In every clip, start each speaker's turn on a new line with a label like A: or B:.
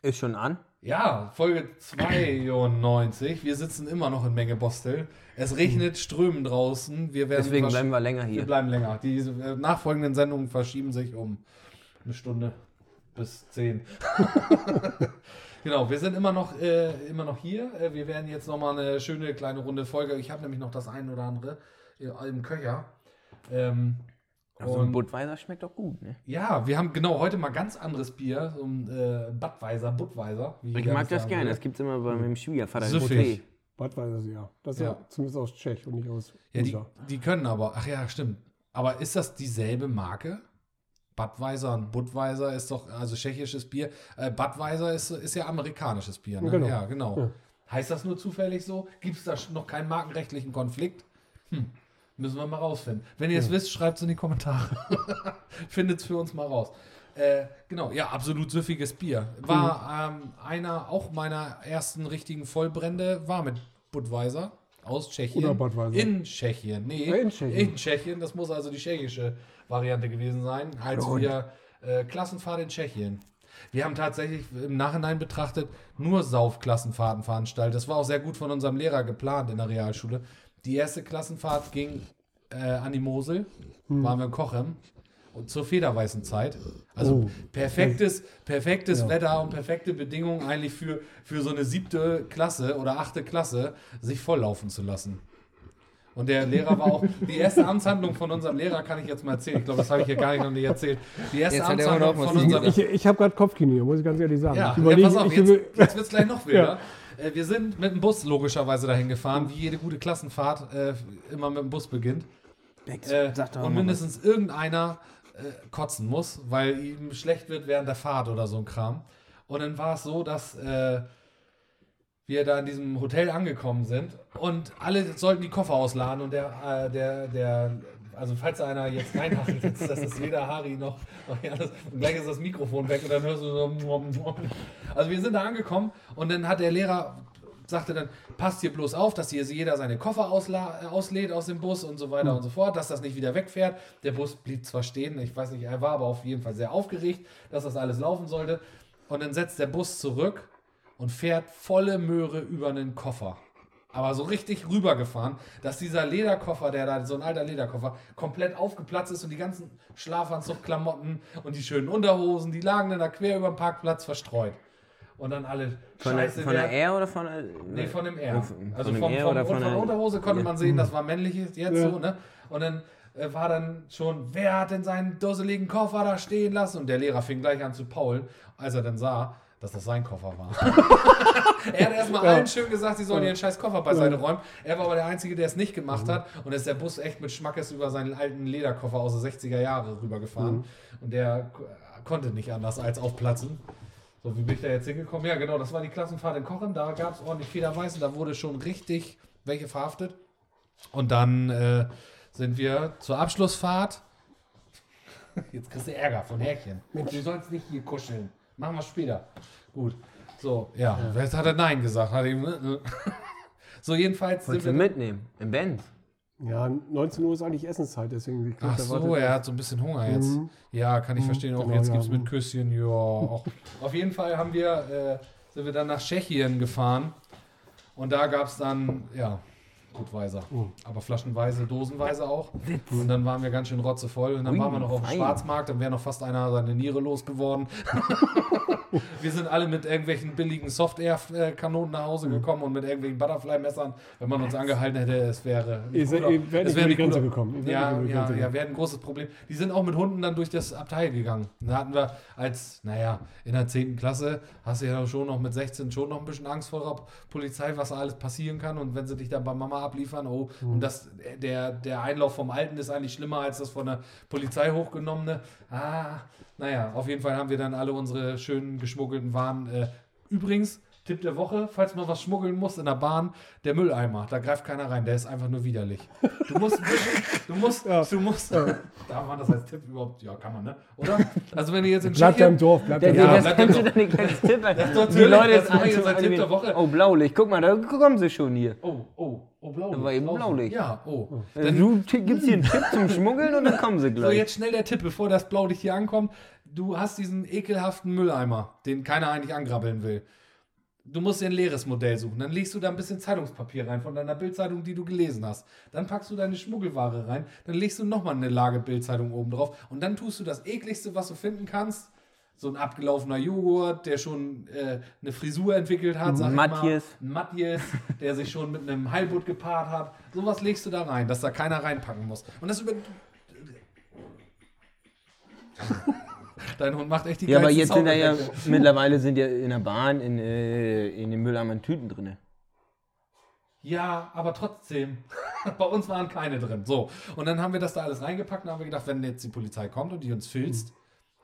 A: Ist schon an?
B: Ja, Folge 92. Wir sitzen immer noch in Menge Bostel. Es regnet strömen draußen. Wir werden
A: Deswegen bleiben wir länger
B: wir
A: hier.
B: bleiben länger. Die äh, nachfolgenden Sendungen verschieben sich um eine Stunde bis zehn. genau, wir sind immer noch, äh, immer noch hier. Äh, wir werden jetzt nochmal eine schöne kleine Runde Folge. Ich habe nämlich noch das ein oder andere äh, im Köcher. Ähm,
A: Also ein Budweiser schmeckt doch gut, ne?
B: ja, wir haben genau heute mal ganz anderes Bier, so ein äh, Budweiser, Budweiser. wie
A: Ich mag das
B: sagen
A: gerne. Das gibt's immer bei meinem Schwiegervater. im. Hotel.
C: Budweiser, ja. Das ist
B: Ja.
C: ja. zumindest aus Tschech und nicht aus
B: Ja, die, die können aber, ach ja, stimmt. Aber ist das dieselbe Marke? Budweiser und Budweiser ist doch, also tschechisches Bier. Äh, Budweiser ist, ist ja amerikanisches Bier, ne?
C: Genau.
B: Ja, genau.
C: Ja.
B: Heißt das nur zufällig so? Gibt es da noch keinen markenrechtlichen Konflikt? Hm. Müssen wir mal rausfinden. Wenn ihr es wisst, schreibt es in die Kommentare. Findet es für uns mal raus. Äh, genau, ja, absolut süffiges Bier. War ähm, einer auch meiner ersten richtigen Vollbrände, war mit Budweiser aus Tschechien.
C: Oder Budweiser.
B: In Tschechien. Nee,
C: Ja, in Tschechien.
B: in Tschechien. Das muss also die tschechische Variante gewesen sein, als
C: Hallo.
B: wir äh, Klassenfahrt in Tschechien. Wir haben tatsächlich im Nachhinein betrachtet nur Saufklassenfahrten veranstaltet. Das war auch sehr gut von unserem Lehrer geplant in der Realschule. Die erste Klassenfahrt ging äh, an die Mosel,
C: Hm.
B: waren wir in Kochem und zur federweißen Zeit. Also
C: Oh.
B: perfektes, perfektes
C: Ja.
B: Wetter und perfekte Bedingungen eigentlich für, für so eine siebte Klasse oder achte Klasse, sich volllaufen zu lassen. Und der Lehrer war auch, die erste Amtshandlung von unserem Lehrer kann ich jetzt mal erzählen. Ich glaube, das habe ich hier gar nicht noch nicht erzählt. Die erste
A: Jetzt
B: Amtshandlung von unserem
C: Ich, ich habe gerade Kopfkino, muss ich ganz ehrlich sagen.
B: ja,
C: ich
B: ja, pass auf,
C: ich
B: jetzt, jetzt wird es gleich noch wilder. Äh, Wir sind mit dem Bus logischerweise dahin gefahren, wie jede gute Klassenfahrt äh, immer mit dem Bus beginnt. Äh, und mindestens irgendeiner äh, kotzen muss, weil ihm schlecht wird während der Fahrt oder so ein Kram. Und dann war es so, dass äh, wir da in diesem Hotel angekommen sind und alle sollten die Koffer ausladen und der, äh, der, der, also falls einer jetzt reinhachen sitzt, das ist weder Harry noch, noch Janis, und gleich ist das Mikrofon weg und dann hörst du so. Also wir sind da angekommen und dann hat der Lehrer sagte dann, passt hier bloß auf, dass hier jeder seine Koffer äh, auslädt aus dem Bus und so weiter und so fort, dass das nicht wieder wegfährt. Der Bus blieb zwar stehen, ich weiß nicht, er war aber auf jeden Fall sehr aufgeregt, dass das alles laufen sollte. Und dann setzt der Bus zurück und fährt volle Möhre über einen Koffer. Aber so richtig rübergefahren, dass dieser Lederkoffer, der da, so ein alter Lederkoffer, komplett aufgeplatzt ist und die ganzen Schlafanzugklamotten und die schönen Unterhosen, die lagen dann da quer über den Parkplatz verstreut. Und dann alle
A: Von, der,
B: Scheiße,
A: von
B: wer-
A: der R oder von der.
B: Nee, von dem R.
A: Von-
B: Also
A: von dem
B: vom,
A: R
B: vom,
A: oder von
B: von der
A: der-
B: Unterhose konnte man sehen, das war männliches jetzt
C: Ja.
B: so, ne? Und dann äh, war dann schon, wer hat denn seinen dusseligen Koffer da stehen lassen? Und der Lehrer fing gleich an zu paulen, als er dann sah, dass das sein Koffer war. er hat erstmal
C: Ja.
B: allen schön gesagt, sie sollen ihren scheiß Koffer beiseite räumen. Er war aber der Einzige, der es nicht gemacht
C: Mhm.
B: hat. Und ist der Bus echt mit Schmackes über seinen alten Lederkoffer aus den 60er Jahre rübergefahren.
C: Mhm.
B: Und der ko- konnte nicht anders als aufplatzen. So, wie bin ich da jetzt hingekommen? Ja, genau, das war die Klassenfahrt in Kochen. Da gab es ordentlich Federweiß und da wurde schon richtig welche verhaftet. Und dann äh, sind wir zur Abschlussfahrt. Jetzt kriegst du Ärger von Härchen. Mensch, du sollst nicht hier kuscheln. Machen wir später. Gut. So, ja. Jetzt hat er Nein gesagt. Hat ihm, ne? so, jedenfalls sind
A: Wolltest du
B: wir.
A: mitnehmen? Im Band?
C: Ja, 19 Uhr ist eigentlich Essenszeit, deswegen. ich glaub,
B: Ach so,
C: wartet-
B: er hat so ein bisschen Hunger jetzt.
C: Mhm.
B: Ja, kann ich verstehen. Auch
C: genau,
B: jetzt
C: ja.
B: gibt es mit Küsschen. Ja. auch. Auf jeden Fall haben wir, äh, sind wir dann nach Tschechien gefahren. Und da gab es dann, ja, Gutweiser.
C: Mhm.
B: Aber flaschenweise, dosenweise auch. Und dann waren wir ganz schön rotzevoll. Und dann
A: Ui,
B: waren wir noch auf dem
A: fein.
B: Schwarzmarkt. Dann wäre noch fast einer seine Niere losgeworden. wir sind alle mit irgendwelchen billigen Soft-Air-Kanonen nach
C: Mhm.
B: Hause gekommen und mit irgendwelchen Butterfly-Messern. Wenn man uns angehalten hätte, es wäre.
C: Ihr seid- ihr
B: wäre
C: die Grenze gekommen.
B: Ja, ja, ja,
C: gekommen.
B: wäre ein großes Problem. Die sind auch mit Hunden dann durch das Abteil gegangen. Da hatten wir als, naja, in der 10. Klasse hast du ja schon noch mit 16 schon noch ein bisschen Angst vor der Polizei, was da alles passieren kann. Und wenn sie dich dann bei Mama abliefern, oh,
C: Mhm.
B: und das, der, der Einlauf vom Alten ist eigentlich schlimmer als das von der Polizei hochgenommene. Ah, naja, auf jeden Fall haben wir dann alle unsere schönen geschmuggelten Waren. Äh, übrigens, Tipp der Woche, falls man was schmuggeln muss in der Bahn, der Mülleimer, da greift keiner rein, der ist einfach nur widerlich. Du musst, du musst,
C: Ja.
B: du musst, darf man das als Tipp überhaupt, ja, kann man, ne? Oder? Also wenn ihr jetzt in
C: Bleibt ja im
B: Tschechien,
C: Dorf, bleibt
A: Der,
C: ja,
B: Ja,
C: im
A: das
C: Dorf.
B: bleib
A: kannst
B: doch.
A: du doch nicht als Tipp.
B: natürlich,
A: die Leute
B: das ich jetzt als Tipp der Woche.
A: Oh, Blaulicht. Guck mal, da kommen sie schon hier.
B: oh, oh, oh, Blaulicht.
A: Da war eben. Blaulicht.
B: Ja, oh.
A: Du t- gibst hier einen Tipp zum Schmuggeln und dann kommen sie
B: So,
A: gleich.
B: jetzt schnell der Tipp, bevor das Blaulicht hier ankommt. du hast diesen ekelhaften Mülleimer, den keiner eigentlich angrabbeln will. Du musst dir ein leeres Modell suchen. Dann legst du da ein bisschen Zeitungspapier rein von deiner Bildzeitung, die du gelesen hast. Dann packst du deine Schmuggelware rein. Dann legst du nochmal eine Lage Bildzeitung oben drauf. Und dann tust du das ekligste, was du finden kannst. So ein abgelaufener Joghurt, der schon äh, eine Frisur entwickelt hat. Sag ich
A: Matthias.
B: Matthias, der sich schon mit einem Heilbutt gepaart hat. Sowas legst du da rein, dass da keiner reinpacken muss. Und das über. Dein Hund macht echt die
A: Ja, aber jetzt sind da ja, mittlerweile sind ja in der Bahn in, äh, in den Mülleimern Tüten drin.
B: Ja, aber trotzdem. Bei uns waren keine drin. So. Und dann haben wir das da alles reingepackt und haben wir gedacht, wenn jetzt die Polizei kommt und die uns filzt,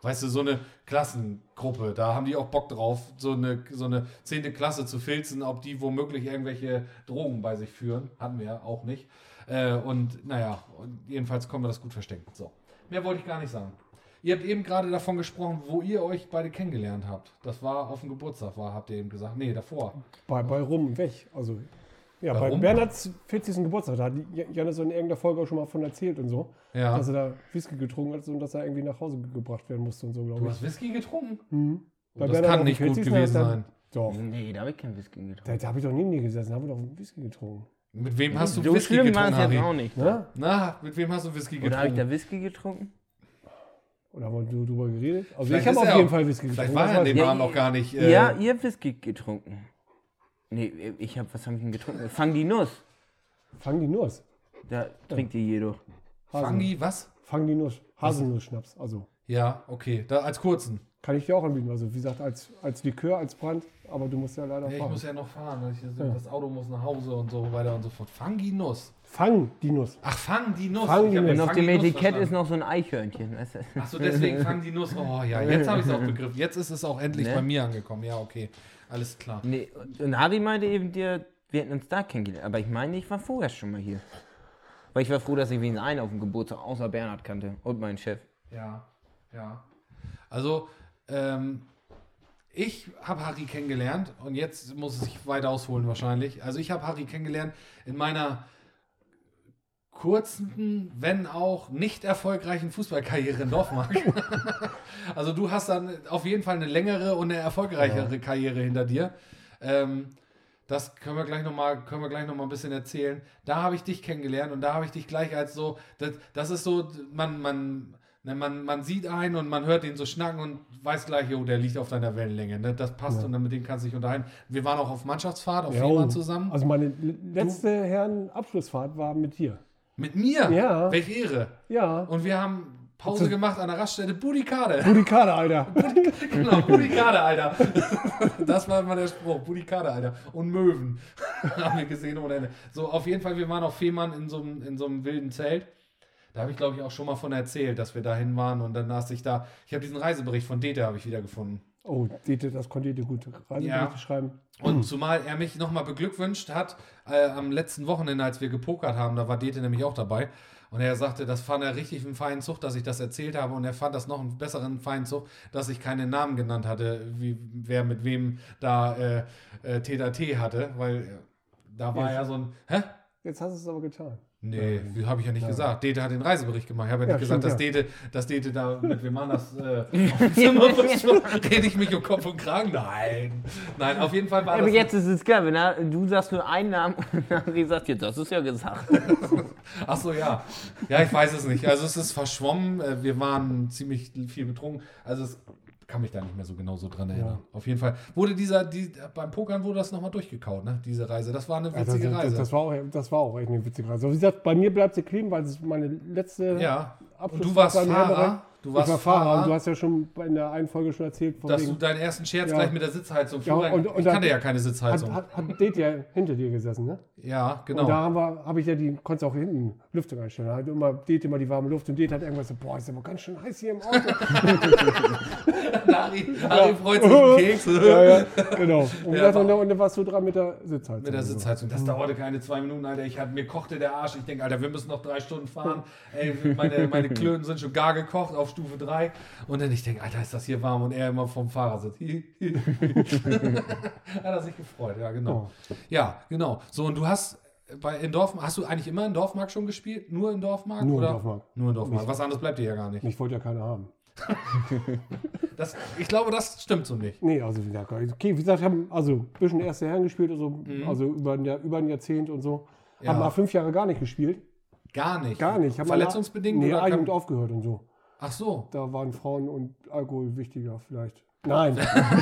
B: weißt du, so eine Klassengruppe, da haben die auch Bock drauf, so eine, so eine zehnte Klasse zu filzen, ob die womöglich irgendwelche Drogen bei sich führen. Hatten wir ja auch nicht. Äh, und naja, und jedenfalls können wir das gut verstecken. So. Mehr wollte ich gar nicht sagen. Ihr habt eben gerade davon gesprochen, wo ihr euch beide kennengelernt habt. Das war auf dem Geburtstag, war, habt ihr eben gesagt. Nee, davor.
C: Bei, bei Rum weg. Also, ja, bei
B: Warum?
C: Bernhards 40. Geburtstag, da hat Jan- Janis so in irgendeiner Folge auch schon mal von erzählt und so,
B: Ja.
C: dass er da Whisky getrunken hat und dass er irgendwie nach Hause ge- gebracht werden musste und so,
B: Du
C: glaube ich.
B: hast Whisky getrunken?
C: Mhm.
B: Oh, das
C: Bernhard
B: kann nicht gut
C: 40.
B: gewesen sein.
C: Doch,
A: Nee, da habe ich kein Whisky getrunken.
C: da, da habe ich doch neben dir gesessen, da haben wir doch Whisky getrunken.
B: Mit wem hast du
A: so
B: Whisky
A: schlimm war
B: getrunken,
A: es jetzt auch nicht.
C: Ne?
B: Na, mit wem hast du Whisky
A: Oder habe ich
B: getrunken?
A: da Whisky getrunken?
C: Oder haben wir drüber geredet? Also
B: Vielleicht
C: ich habe auf jeden
B: auch-
C: Fall Whisky
B: Vielleicht
C: getrunken.
B: war
C: das
B: er in dem Abend noch gar nicht. Äh,
A: ja, ihr habt Whisky getrunken. Nee, ich habe, was habe ich denn getrunken? Fang die Nuss.
C: Fang die Nuss.
A: Da trinkt die jedoch.
B: Fangi, was?
C: Fang die Nuss. Haselnuss-Schnaps. Also
B: Ja, okay. Da, als kurzen.
C: kann ich dir auch anbieten. Also wie gesagt, als, als Likör, als Brand. Aber du musst ja leider
B: ich
C: fahren.
B: muss ja noch fahren. Ich, Das Auto muss nach Hause und so weiter und so fort. Fangi Nuss.
C: Fang die Nuss.
B: Ach, fang die Nuss.
C: Fang
B: Ich
C: die Nuss.
A: Und auf
B: Fang
A: dem
B: die
A: Etikett ist noch so ein Eichhörnchen. Weißt du?
B: Ach so, deswegen fang die Nuss. Oh ja, jetzt habe ich es auch begriffen. Jetzt ist es auch endlich
A: Ne?
B: bei mir angekommen. Ja, okay. Alles klar.
A: Nee, und Harry meinte eben dir, wir hätten uns da kennengelernt. Aber ich meine, ich war vorher schon mal hier. Weil ich war froh, dass ich wen einen auf dem Geburtstag außer Bernhard kannte und meinen Chef.
B: Ja, ja. Also, ähm, ich habe Harry kennengelernt und jetzt muss es sich weit ausholen wahrscheinlich. Also ich habe Harry kennengelernt in meiner kurzen, wenn auch nicht erfolgreichen Fußballkarriere in Dorfmark. also du hast dann auf jeden Fall eine längere und eine erfolgreichere Karriere hinter dir. Ähm, das können wir gleich nochmal, können wir gleich noch mal ein bisschen erzählen. Da habe ich dich kennengelernt und da habe ich dich gleich als so, das, das ist so, man, man, ne, man, man sieht einen und man hört ihn so schnacken und weiß gleich, jo, der liegt auf deiner Wellenlänge. Ne? Das passt und dann mit dem kannst du dich unterhalten. Wir waren auch auf Mannschaftsfahrt, auf
C: Ja,
B: Fehmarn
C: oh.
B: zusammen.
C: Also meine le- letzte Herren-Abschlussfahrt war mit dir.
B: mit mir?
C: Ja.
B: Welche Ehre.
C: Ja.
B: Und wir haben Pause gemacht an der Raststätte Budikade.
C: Budikade, Alter.
B: genau, Budikade, Alter. Das war immer der Spruch, Budikade, Alter. Und Möwen haben wir gesehen ohne Ende. So, auf jeden Fall, wir waren auf Fehmarn in so einem, in so einem wilden Zelt. Da habe ich, glaube ich, auch schon mal von erzählt, dass wir dahin waren und dann las ich da, ich habe diesen Reisebericht von Dete habe ich wieder gefunden.
C: Oh, Dete, das konnte ihr gut Reiseberichte
B: Ja.
C: schreiben.
B: Und zumal er mich nochmal beglückwünscht hat, äh, am letzten Wochenende, als wir gepokert haben, da war Dete nämlich auch dabei. Und er sagte, das fand er richtig einen feinen Zug, dass ich das erzählt habe. Und er fand das noch einen besseren feinen Zug, dass ich keine Namen genannt hatte, wie wer mit wem da äh, äh, T hatte. Weil äh, da war
C: Ja.
B: ja so ein. Hä?
C: Jetzt hast du es aber getan.
B: Nee, wie habe ich ja nicht gesagt. Dete hat den Reisebericht gemacht. Ich habe ja
C: Ja,
B: nicht gesagt, dass,
C: stimmt,
B: Dete, dass Dete da mit wem anders äh, auf dem Zimmer rede ich mich um Kopf und Kragen? Nein. Nein, auf jeden Fall war
A: Aber
B: das.
A: jetzt ist es geil, wenn er, du sagst nur einen Namen und Harry sagt jetzt, das ist ja gesagt.
B: Ach so, ja. Ja, ich weiß es nicht. Also es ist verschwommen. Äh, Wir waren ziemlich viel betrunken. Also es kann mich da nicht mehr so genau so dran erinnern. Auf jeden Fall wurde dieser, die, beim Pokern wurde das nochmal durchgekaut, ne? Diese Reise. Das war eine
C: Ja,
B: witzige
C: das,
B: Reise.
C: das, war auch, das war auch echt eine witzige Reise. Also wie gesagt, bei mir bleibt sie kleben, weil es meine letzte
B: ja. Und
C: Abschlussfahrt
B: du warst Fahrer.
C: Herrenbereich.
B: Du warst
C: ich war Fahrer.
B: Fahrer.
C: Und du hast ja schon in der einen Folge schon erzählt,
B: dass du
C: wegen,
B: deinen ersten Scherz
C: Ja.
B: gleich mit der Sitzheizung
C: Ja, und- und
B: Ich kannte ja keine Sitzheizung.
C: hat, hat, hat Date ja hinter dir gesessen, ne?
B: ja,
C: Und da
B: genau.
C: haben wir, habe ich ja die, konntest auch hinten Lüftung einstellen. Da hat immer Date immer die warme Luft und Date hat irgendwas so, boah, ist aber ganz schön heiß hier im Auto.
B: Harry, Harry freut sich einen Keks.
C: ja, ja, genau. Und,
B: Ja,
C: und, dann- und dann warst du dran mit der Sitzheizung.
B: Mit der
C: und.
B: Sitzheizung. Das dauerte keine zwei Minuten, Alter. Ich hatte, mir kochte der Arsch. Ich denke, Alter, wir müssen noch drei Stunden fahren. Ey, meine, meine Klöten sind schon gar gekocht auf Stufe 3. Und dann ich denke, Alter, ist das hier warm? Und er immer vom Fahrer sitzt. Hat er sich gefreut, ja, genau. Ja, genau. So, und du hast bei, in Dorfmark, hast du eigentlich immer in Dorfmark schon gespielt? Nur in Dorfmark?
C: Nur in
B: oder?
C: Dorfmark.
B: Nur in Dorfmark. Was anderes bleibt dir ja gar nicht.
C: Ich wollte ja keine haben.
B: das, ich glaube, das stimmt so nicht.
C: Nee, also wie gesagt, okay, wie gesagt, haben also ein bisschen erste Herren gespielt, also, also über, ein Jahr, über ein Jahrzehnt und so.
B: Mhm. Ja.
C: Haben mal fünf Jahre gar nicht gespielt.
B: Gar nicht.
C: Gar nicht. Haben
B: Verletzungsbedingt
C: Nee,
B: oder
C: A-Jugend aufgehört und so.
B: Ach so.
C: Da waren Frauen und Alkohol wichtiger vielleicht. Nein.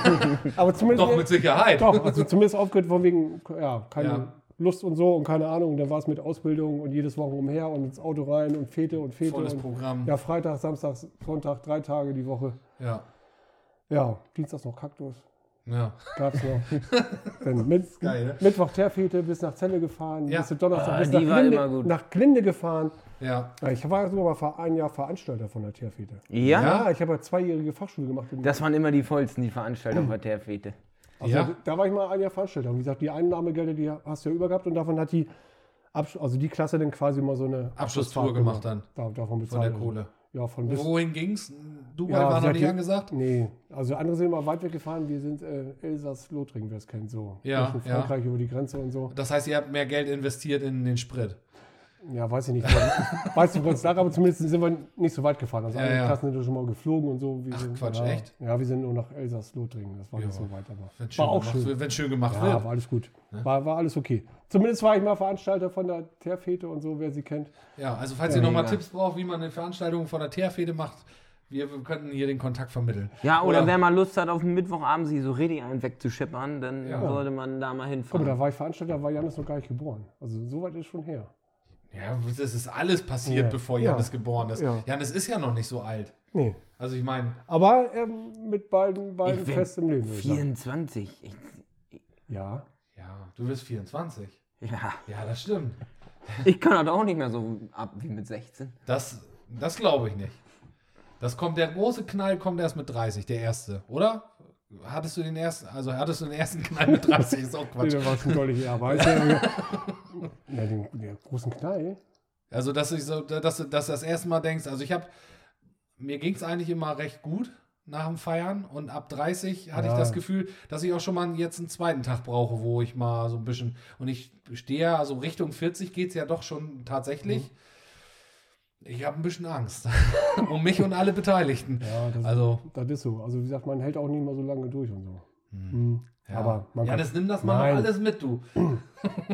C: Aber zumindest.
B: Doch, mit Sicherheit.
C: Doch, also zumindest aufgehört von wegen, ja, keine
B: Ja.
C: Lust und so und keine Ahnung. Dann war es mit Ausbildung und jedes Wochen umher und ins Auto rein und Fete und Fete.
B: Volles
C: und,
B: Programm.
C: Ja, Freitag, Samstag, Sonntag, drei Tage die Woche.
B: Ja.
C: Ja, Dienstags noch Kaktus.
B: Ja.
C: Gab's noch. Dann mit,
B: geil, ne?
C: Mittwoch Teerfete bis nach Celle gefahren,
B: Ja.
C: bis Donnerstag
A: Ah,
C: bis
A: die
C: nach
A: war
C: Glinde,
A: immer gut.
C: nach Glinde gefahren.
B: Ja.
C: Ja, Ich war sogar mal vor ein Jahr Veranstalter von der Teerfete.
A: Ja?
C: Ja, ich habe ja zweijährige Fachschule gemacht.
A: Das waren immer die vollsten, die Veranstalter bei der Fete.
C: Also
B: Ja.
C: da war ich mal ein Jahr Veranstalter. Und wie gesagt, die Einnahmegelder, die hast du ja übergehabt und davon hat die, Absch also die Klasse dann quasi mal so eine
B: Abschlusstour
C: Abschlussfahrt
B: gemacht dann.
C: Da, davon
B: Von
C: bezahlt.
B: der Kohle.
C: Ja, von bis.
B: Wohin ging's? Dubai
C: Ja,
B: war noch nicht
C: die-
B: angesagt?
C: Nee, also andere sind immer weit weggefahren. Wir sind äh, Elsass-Lothringen, wer es kennt, so.
B: Ja,
C: Durch
B: ja.
C: Frankreich über die Grenze und so.
B: Das heißt, ihr habt mehr Geld investiert in den Sprit.
C: Ja, weiß ich nicht. Ich weiß nicht, woran es lag, aber zumindest sind wir nicht so weit gefahren. Also
B: Ja,
C: andere
B: ja.
C: Klassen sind ja schon mal geflogen und so. Wir
B: Ach,
C: sind,
B: Quatsch,
C: ja,
B: echt?
C: Ja, wir sind nur nach Elsass-Lothringen. Das war
B: Ja.
C: nicht so weit, aber
B: Wenn schön,
C: war auch
B: gemacht
C: schön.
B: wenn schön gemacht
C: Ja,
B: wird.
C: war alles gut. War, war alles okay. Zumindest war ich mal Veranstalter von der Teerfete und so, wer sie kennt.
B: Ja, also falls
C: Ja,
B: ihr nochmal. Tipps braucht, wie man eine Veranstaltung von der Teerfede macht, wir könnten hier den Kontakt vermitteln.
A: Ja, oder,
B: Oder-
A: wer mal Lust hat, auf den Mittwochabend sich so richtig einen wegzuschippern, dann
B: Ja.
A: sollte man da mal
C: Guck mal,
A: hinfahren.
C: da war ich Veranstalter, da war Janis noch gar nicht geboren. Also so weit ist schon her.
B: Ja, das ist alles passiert,
C: Ja.
B: bevor
C: Ja.
B: Janis geboren ist.
C: Ja.
B: Janis ist ja noch nicht so alt.
C: Nee.
B: Also ich meine,
C: Aber ähm, mit beiden, beiden fest im Leben. würde ich sagen.
A: 24. Ich,
C: Ja.
B: ja, du bist 24.
A: ja,
B: Ja, das stimmt.
A: ich kann halt auch nicht mehr so ab wie mit 16.
B: Das, das glaube ich nicht. Das kommt, der große Knall kommt erst mit 30, der erste, oder? Hattest du den ersten, also hattest du den ersten Knall mit 30, ist auch
C: Nee,
B: Quatsch.
C: der war schon deutlich eher. Aber ja, den, den großen Knall.
B: Also, dass ich so, dass, du- dass du das erste Mal denkst, also ich habe, mir ging es eigentlich immer recht gut nach dem Feiern und ab 30 hatte ich
C: Ja.
B: das Gefühl, dass ich auch schon mal jetzt einen zweiten Tag brauche, wo ich mal so ein bisschen, und ich stehe ja, also Richtung 40 geht es ja doch schon tatsächlich. Ich habe ein bisschen Angst um mich und alle Beteiligten.
C: Ja, das,
B: Also,
C: das ist so. Also wie gesagt, man hält auch nicht mal so lange durch und so. Mhm.
B: Ja.
C: Aber man kann,
B: Janis, nimm das mal
C: Nein.
B: noch alles mit, du.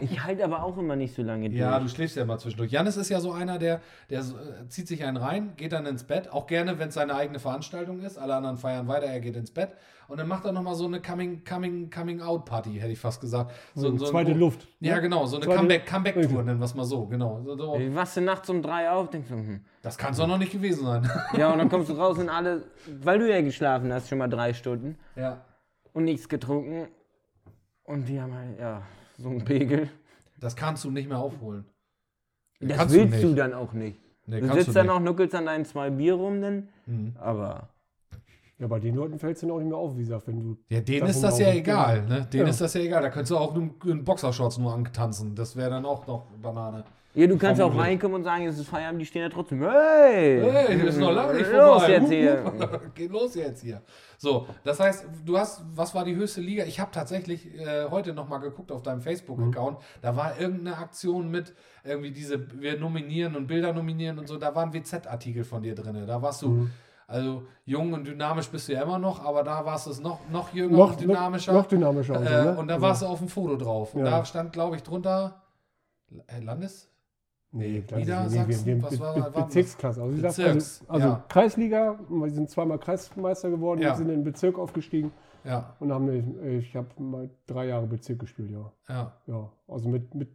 A: Ich halte aber auch immer nicht so lange durch.
B: Ja, du schläfst ja immer zwischendurch. Janis ist ja so einer, der, der äh, zieht sich einen rein, geht dann ins Bett, auch gerne, wenn es seine eigene Veranstaltung ist. Alle anderen feiern weiter, er geht ins Bett. Und dann macht er nochmal so eine Coming, Coming, Coming Out Party, hätte ich fast gesagt. So,
C: so, zweite Luft.
B: Ja, genau, so eine
C: Zweite-
B: Comeback, Comeback-Tour,
C: Richtig.
B: nennen wir es mal so, genau. So, so.
A: Du wachst du nachts um drei auf, denkst du, hm.
B: Das kann es doch noch nicht gewesen sein.
A: Ja, und dann kommst du raus und alle, weil du ja geschlafen hast, schon mal drei Stunden
B: ja.
A: Und nichts getrunken. Und die haben halt, ja, so einen Pegel.
B: Das kannst du nicht mehr aufholen.
A: Das
B: Kannst
A: willst
B: nicht.
A: du, dann auch nicht.
B: Nee,
A: du sitzt
B: du
A: dann
B: nicht.
A: noch, nuckelst an deinen zwei Bier rum, dann,
B: Mhm.
A: aber
C: Ja, bei den Leuten fällt es dann auch nicht mehr auf, wie gesagt, wenn du.
B: Ja, denen ist das
C: auch
B: ja egal, ne? Denen
C: Ja.
B: ist das ja egal. Da könntest du auch nur in Boxershorts nur antanzen. Das wäre dann auch noch Banane.
A: Ja, du kannst auch reinkommen und sagen, es ist Feierabend, die stehen ja trotzdem, hey!
B: Hey, wir sind noch lange nicht
A: Los
B: vorbei.
A: jetzt hier.
B: Geht los jetzt hier. So, das heißt, du hast, was war die höchste Liga? Ich habe tatsächlich äh, heute nochmal geguckt auf deinem Facebook-Account. Da war irgendeine Aktion mit, irgendwie diese, wir nominieren und Bilder nominieren und so. Da war ein WZ-Artikel von dir drin. Da warst du,
C: Mhm.
B: also jung und dynamisch bist du ja immer noch, aber da warst du es noch, noch jünger
C: Noch,
B: und dynamischer.
C: Noch, noch dynamischer. und so,
B: Äh,
C: ne?
B: und da
C: Also,
B: warst du auf dem Foto drauf. Und
C: Ja.
B: da stand, glaube ich, drunter äh, Landes?
C: Nee, das ist
B: Niedersachsen?
C: wir,
B: Was war-
C: Be-? Bezirksklasse. Also,
B: Bezirks,
C: also, also
B: ja.
C: Kreisliga, wir sind zweimal Kreismeister geworden,
B: Ja.
C: wir sind in den Bezirk aufgestiegen
B: Ja,
C: und haben, äh, ich habe mal drei Jahre Bezirk gespielt, ja.
B: ja.
C: Ja, also mit, mit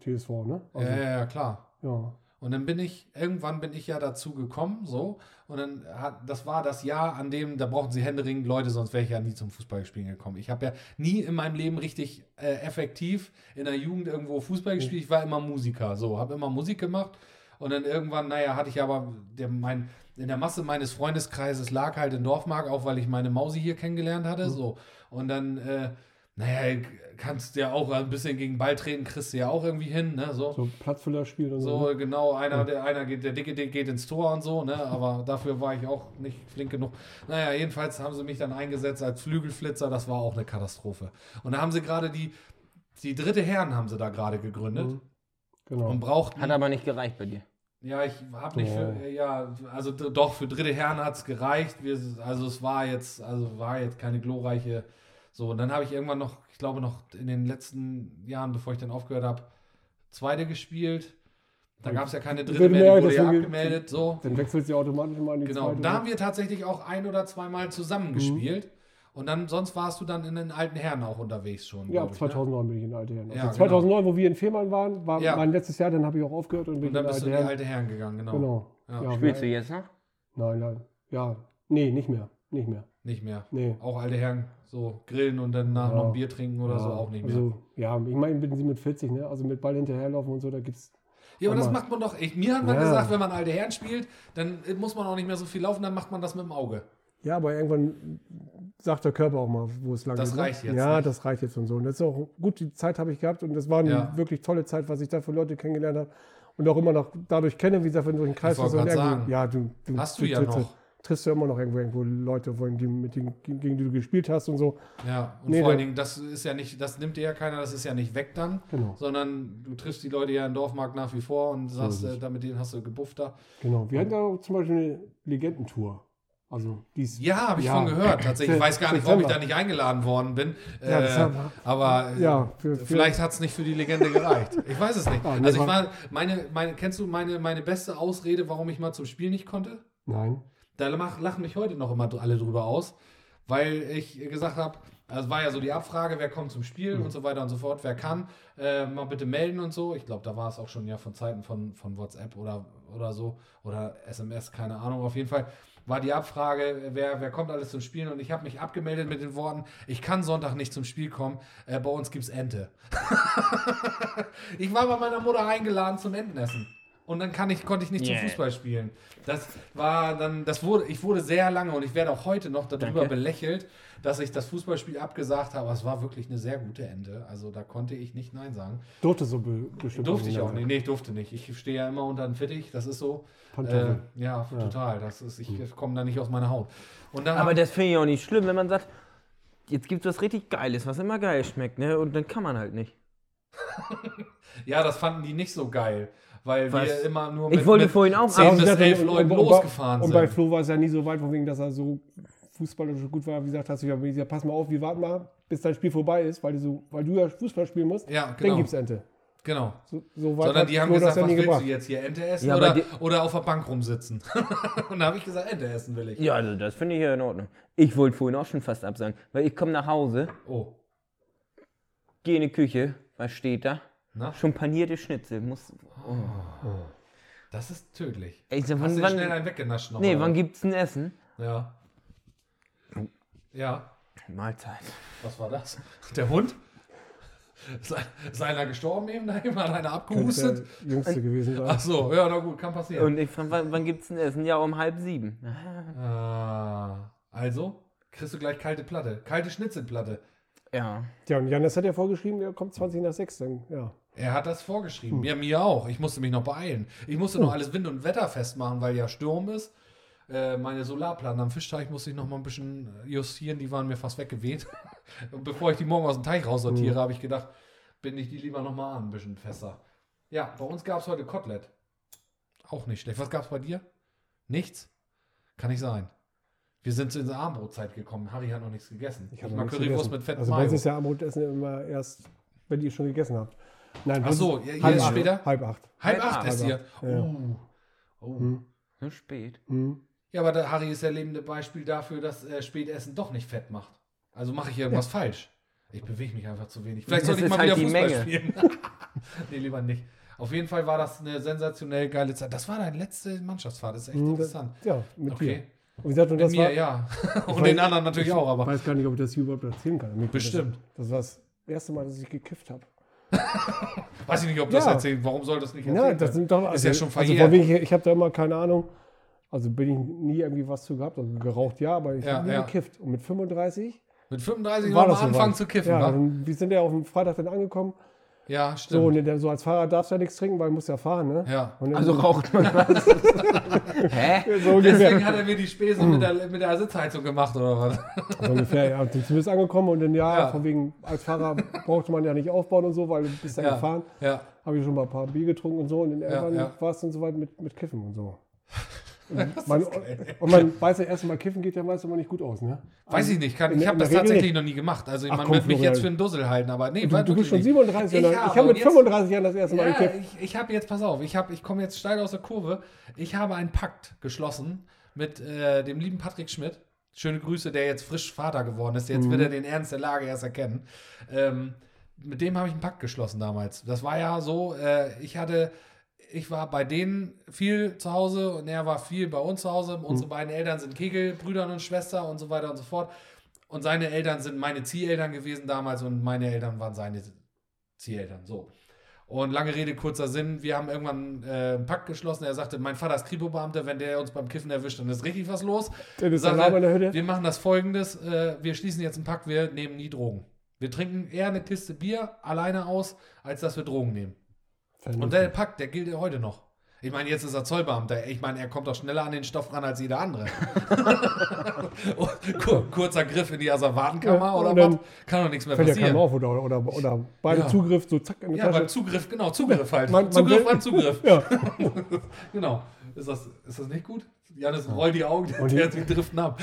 C: TSV, ne? Also,
B: ja, ja, ja, klar.
C: ja.
B: Und dann bin ich, irgendwann bin ich ja dazu gekommen, so. Und dann hat, das war das Jahr, an dem, da brauchten sie händeringend Leute, sonst wäre ich ja nie zum Fußballspielen gekommen. Ich habe ja nie in meinem Leben richtig äh, effektiv in der Jugend irgendwo Fußball gespielt. Ich war immer Musiker, so, habe immer Musik gemacht. Und dann irgendwann, naja, hatte ich aber, der, mein, in der Masse meines Freundeskreises lag halt in Dorfmark, auch weil ich meine Mausi hier kennengelernt hatte, so. Und dann, äh, naja, kannst du ja auch ein bisschen gegen Ball treten, kriegst du ja auch irgendwie hin, ne, so.
C: So Platzfüller spielt und so.
B: So,
C: ne?
B: genau, einer, der, einer geht, der Dicke der geht ins Tor und so, ne? Aber dafür war ich auch nicht flink genug. Naja, jedenfalls haben sie mich dann eingesetzt als Flügelflitzer, das war auch eine Katastrophe. Und da haben sie gerade die, die dritte Herren haben sie da gerade gegründet
C: Mhm. Genau.
B: und brauchten.
A: Hat aber nicht gereicht bei dir.
B: Ja, ich habe nicht
C: Oh.
B: für, ja, also doch, für dritte Herren hat es gereicht. Wir, also es war jetzt, also war jetzt keine glorreiche, so, und dann habe ich irgendwann noch, ich glaube noch in den letzten Jahren, bevor ich dann aufgehört habe, zweite gespielt. Da gab es ja keine dritte mehr,
C: mehr,
B: die wurde ja abgemeldet, so.
C: Dann wechselt sie automatisch mal in die
B: Genau,
C: zweite.
B: da haben wir tatsächlich auch ein oder zweimal zusammen
C: Mhm.
B: gespielt. Und dann, sonst warst du dann in den alten Herren auch unterwegs schon.
C: ja, ab
B: ich, ne?
C: 2009 bin ich in der alte Herren. Also
B: Ja,
C: 2009, wo wir in Fehmarn waren, war
B: Ja.
C: mein letztes Jahr, dann habe ich auch aufgehört und bin
B: Und dann
C: in
B: bist du in die
C: alte Herren.
B: gegangen, genau.
C: Genau.
B: Ja.
C: Ja,
A: Spielst du jetzt noch?
C: Nein, nein. Ja, nee, nicht mehr. Nicht mehr.
B: Nicht mehr.
C: Nee.
B: Auch alte Herren, so grillen und dann nach
C: Ja.
B: noch ein Bier trinken oder
C: ja,
B: so auch nicht mehr.
C: Also, ja, ich meine, ich bin sie mit 40, ne? Also mit Ball hinterherlaufen und so, da gibt's.
B: ja, aber das macht man doch. Ich, mir hat man
C: Ja.
B: gesagt, wenn man alte Herren spielt, dann muss man auch nicht mehr so viel laufen, dann macht man das mit dem Auge.
C: Ja, aber irgendwann sagt der Körper auch mal, wo es lang
B: Das
C: geht. ne?
B: reicht jetzt
C: Ja,
B: nicht.
C: das reicht jetzt und so. Und das ist auch gut, die Zeit habe ich gehabt und das war eine
B: Ja.
C: wirklich tolle Zeit, was ich da für Leute kennengelernt habe und auch immer noch dadurch kenne, wie gesagt, wenn du durch den Kreis
B: grad
C: irgendwo-
B: sagen.
C: Ja, du, du,
B: Hast du ja
C: triffst,
B: noch.
C: Triffst du immer noch irgendwo, irgendwo Leute, die, mit denen, gegen die du gespielt hast und so.
B: Ja, und
C: Nee,
B: vor allen Dingen, das ist ja nicht, das nimmt dir ja keiner, das ist ja nicht weg dann,
C: Genau.
B: sondern du triffst die Leute ja im Dorfmarkt nach wie vor und sagst, äh,
C: es.
B: da mit denen hast du gebufft da.
C: Genau. Wir hatten da auch zum Beispiel eine Legendentour. Also die ist
B: Ja, habe ich
C: Ja.
B: von gehört. Tatsächlich. Ich weiß gar nicht, warum ich da nicht eingeladen worden bin.
C: Ja,
B: äh, aber äh,
C: Ja, für- für-
B: vielleicht hat es nicht für die Legende gereicht. Ich weiß es nicht.
C: Ah,
B: also ich
C: war,
B: meine, meine, kennst du meine, meine beste Ausrede, warum ich mal zum Spiel nicht konnte?
C: Nein.
B: Da lach- lachen mich heute noch immer alle drüber aus, weil ich gesagt habe, also war ja so die Abfrage, wer kommt zum Spiel und so weiter und so fort, wer kann, äh, mal bitte melden und so. Ich glaube, da war es auch schon ja von Zeiten von, von WhatsApp oder, oder so oder SMS, keine Ahnung. Auf jeden Fall war die Abfrage, wer, wer kommt alles zum Spielen und ich habe mich abgemeldet mit den Worten, ich kann Sonntag nicht zum Spiel kommen, äh, bei uns gibt's Ente. ich war bei meiner Mutter eingeladen zum Entenessen. Und dann kann ich, konnte ich nicht
A: Yeah.
B: zum Fußball spielen. Das war dann, das wurde, ich wurde sehr lange und ich werde auch heute noch darüber
A: Danke.
B: belächelt, dass ich das Fußballspiel abgesagt habe. Es war wirklich eine sehr gute Ende. Also da konnte ich nicht Nein sagen.
C: Durfte so be bestimmt.
B: Durfte ich auch nicht. Nee, ich durfte nicht. Ich stehe ja immer unter den Fittich. Das ist so. Äh, ja, total. Das ist, ich komme da nicht aus meiner Haut. Und dann
A: Aber das finde ich auch nicht schlimm, wenn man sagt, jetzt gibt es was richtig Geiles, was immer geil schmeckt, ne? Und dann kann man halt nicht.
B: ja, das fanden die nicht so geil. Weil
A: Was?
B: wir immer nur
A: Ich wollte vorhin auch
B: 10
A: ab-
B: bis
C: Also,
B: 11
C: und-
B: Leuten
C: und- und-
B: losgefahren
C: Und bei
B: sind.
C: Flo war es ja nie so weit, von wegen, dass er so fußballerisch so gut war. Wie gesagt, hast du ja gesagt, pass mal auf, wir warten mal, bis dein Spiel vorbei ist, weil du, so, weil du ja Fußball spielen musst.
B: Ja,
C: Dann
B: genau.
C: gibt's Ente.
B: Genau.
C: So, so weit
B: Sondern die haben
C: Flo
B: gesagt, was
C: nie
B: willst
C: gebracht.
B: du jetzt hier, Ente essen
A: Ja,
B: oder, oder auf der Bank rumsitzen? und da habe ich gesagt, Ente essen will ich.
A: Ja, also das finde ich ja in Ordnung. Ich wollte vorhin auch schon fast absagen, weil ich komme nach Hause,
B: Oh,
A: gehe in die Küche, was steht da?
B: Na?
A: Schon panierte Schnitzel. Muss, oh.
B: Das ist tödlich.
A: Ey, so,
B: Hast
A: wann,
B: du
A: wann,
B: schnell einen weggenascht noch?
A: nee,
B: oder?
A: wann gibt's ein Essen?
B: Ja. Ja.
A: Mahlzeit.
B: Was war das? Der Hund? Ist, ein, ist einer gestorben eben daheim? Hat einer abgehustet?
C: der Jüngste gewesen sein.
B: Ach so, ja, na gut, kann passieren.
A: Und ich frage, wann, wann gibt's ein Essen? Ja, um halb sieben.
B: Ah, also, kriegst du gleich kalte Platte. Kalte Schnitzelplatte.
C: Ja, und Janis hat ja vorgeschrieben, der kommt 20 nach 6. Dann, ja.
B: Er hat das vorgeschrieben. Ja, mir auch. Ich musste mich noch beeilen. Ich musste noch alles wind- und wetterfest machen, weil ja Sturm ist. Äh, meine Solarplatten am Fischteich musste ich noch mal ein bisschen justieren. Die waren mir fast weggeweht. und bevor ich die morgen aus dem Teich raussortiere, habe ich gedacht, binde ich die lieber noch mal an, ein bisschen fester. Ja, bei uns gab es heute Kotelett. Auch nicht schlecht. Was gab es bei dir? Nichts? Kann nicht sein. Wir sind in die Armbrotzeit gekommen. Harry hat noch nichts gegessen.
C: Ich
B: Ich,
C: habe
B: mag Currywurst
C: gegessen.
B: mit Fett
C: Also bei
B: Mayo.
C: uns ist ja Abendessen immer erst, wenn ihr schon gegessen habt. Nein,
B: Ach so, ja, hier
C: halb
B: ist
C: acht.
B: später?
C: Halb acht.
B: Halb
A: Halb
B: acht
A: acht.
B: ist hier.
C: Ja.
B: Oh. Oh.
C: Hm.
A: So spät.
C: Hm.
B: Ja, aber der Harry ist der lebende Beispiel dafür, dass äh, Spätessen doch nicht fett macht. Also mache ich irgendwas falsch. Ich bewege mich einfach zu wenig. Vielleicht sollte ich mal
A: halt
B: wieder
A: die
B: Fußball
A: Menge.
B: spielen. nee, lieber nicht. Auf jeden Fall war das eine sensationell geile Zeit. Das war deine letzte Mannschaftsfahrt. Das ist echt
C: Hm,
B: interessant.
C: Ja, mit
B: Okay.
C: dir. Und wie gesagt, und das
B: mir,
C: war,
B: ja. Und
C: weiß-
B: den anderen natürlich auch,
C: Ich
B: aber.
C: weiß gar nicht, ob ich das hier überhaupt erzählen kann.
B: Bestimmt.
C: Das, das war das erste Mal, dass ich gekifft habe.
B: Weiß ich nicht, ob das
C: Ja.
B: erzählt. Warum soll das nicht
C: Ja,
B: erzählen?
C: das sind doch.
B: ist ja schon
C: Also
B: verjährt.
C: von wegen, ich habe da immer keine Ahnung. Also bin ich nie irgendwie was zu gehabt. Also geraucht ja, aber ich
B: Ja,
C: habe nie
B: ja.
C: gekifft. Und mit 35
B: Mit 35
C: war das
B: mal
C: so
B: anfangen
C: weit.
B: zu kiffen,
C: Ja, wir sind ja auf dem Freitag dann angekommen.
B: Ja,
C: So, und
B: stimmt.
C: der, so als Fahrer darfst du ja nichts trinken, weil du musst ja fahren, ne?
B: Ja.
A: Also raucht man was. Hä?
C: so.
B: Deswegen hat er mir die Spesen mit, der, mit der Sitzheizung gemacht, oder was?
C: So ungefähr, ja. Und du bist angekommen und dann, ja,
B: Ja.
C: von wegen, als Fahrer brauchte man ja nicht aufbauen und so, weil du bist dann
B: Ja.
C: gefahren.
B: Ja.
C: Habe ich schon mal ein paar Bier getrunken und so und dann irgendwann
B: ja.
C: war es dann soweit mit, mit Kiffen und so. Und man, und man weiß ja erst mal, Kiffen geht ja meist immer nicht gut aus, ne?
B: Weiß ich nicht, kann,
C: In
B: ich habe das tatsächlich
C: nicht.
B: noch nie gemacht. Also
C: Ach,
B: man
C: komm,
B: wird mich jetzt für einen Dussel halten, aber nee,
C: Du, du bist schon
B: wirklich nicht.
C: 37
B: Ich
C: Jahre.
B: habe,
C: Ich habe mit
B: und jetzt-
C: 35 Jahren das erste Mal
B: Ja,
C: gekifft.
B: ich, ich habe jetzt, pass auf, ich, hab, ich komme jetzt steil aus der Kurve. Ich habe einen Pakt geschlossen mit äh, dem lieben Patrick Schmidt. Schöne Grüße, der jetzt frisch Vater geworden ist.
C: Mhm.
B: Jetzt wird er den Ernst der Lage erst erkennen. Ähm, mit dem habe ich einen Pakt geschlossen damals. Das war ja so, äh, ich hatte, ich war bei denen viel zu Hause und er war viel bei uns zu Hause.
C: Mhm.
B: Unsere beiden Eltern sind Kegelbrüder und Schwester und so weiter und so fort. Und seine Eltern sind meine Zieheltern gewesen damals und meine Eltern waren seine Zieheltern. So. Und lange Rede, kurzer Sinn, wir haben irgendwann äh, einen Pakt geschlossen. Er sagte, mein Vater ist Kripo-Beamter, wenn der uns beim Kiffen erwischt, dann ist richtig was los.
C: Dann ist
B: Sagte,
C: in der Hütte.
B: Wir machen das folgendes, äh, wir schließen jetzt einen Pakt, wir nehmen nie Drogen. Wir trinken eher eine Kiste Bier alleine aus, als dass wir Drogen nehmen. Und der Pakt, der gilt ja heute noch. Ich meine, jetzt ist er Zollbeamter. Ich meine, er kommt doch schneller an den Stoff ran als jeder andere. Kur kurzer Griff in die Asservatenkammer
C: Ja,
B: oder was? Kann doch nichts mehr
C: ja
B: passieren.
C: auf oder, oder, oder beide
B: Ja.
C: Zugriff, so zack in die
B: Ja, beim
C: Tasche.
B: Zugriff, genau, Zugriff halt.
C: Man- man
B: Zugriff beim Zugriff.
C: Ja.
B: Genau. Ist das, ist das nicht gut? Janis, roll die Augen,
C: Und
B: der,
C: die-
B: driften ab.